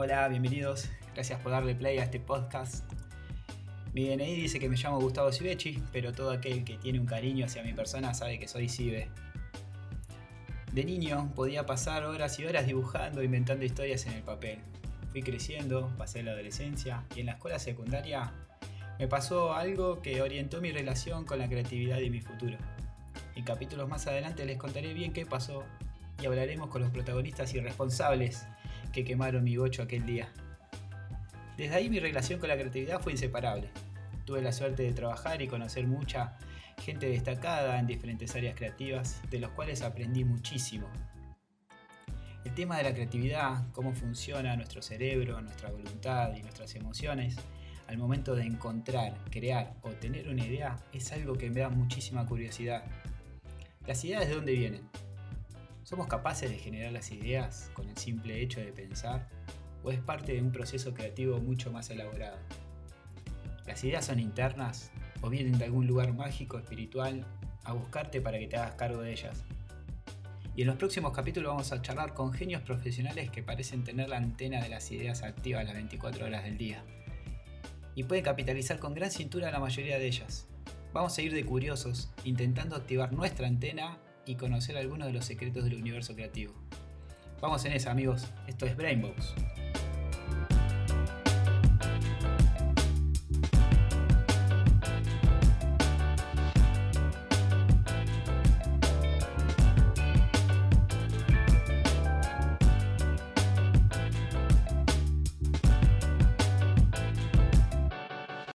Hola, bienvenidos. Gracias por darle play a este podcast. Mi DNI dice que me llamo Gustavo Civechi, pero todo aquel que tiene un cariño hacia mi persona sabe que soy Cibe. De niño podía pasar horas y horas dibujando, inventando historias en el papel. Fui creciendo, pasé la adolescencia y en la escuela secundaria me pasó algo que orientó mi relación con la creatividad y mi futuro. En capítulos más adelante les contaré bien qué pasó y hablaremos con los protagonistas y responsables que quemaron mi bocho aquel día. Desde ahí mi relación con la creatividad fue inseparable. Tuve la suerte de trabajar y conocer mucha gente destacada en diferentes áreas creativas, de los cuales aprendí muchísimo. El tema de la creatividad, cómo funciona nuestro cerebro, nuestra voluntad y nuestras emociones, al momento de encontrar, crear o tener una idea, es algo que me da muchísima curiosidad. ¿Las ideas de dónde vienen? ¿Somos capaces de generar las ideas con el simple hecho de pensar? ¿O es parte de un proceso creativo mucho más elaborado? ¿Las ideas son internas o vienen de algún lugar mágico, espiritual, a buscarte para que te hagas cargo de ellas? Y en los próximos capítulos vamos a charlar con genios profesionales que parecen tener la antena de las ideas activa las 24 horas del día. Y pueden capitalizar con gran cintura la mayoría de ellas. Vamos a ir de curiosos, intentando activar nuestra antena y conocer algunos de los secretos del universo creativo. Vamos en esa amigos, esto es Brainbox.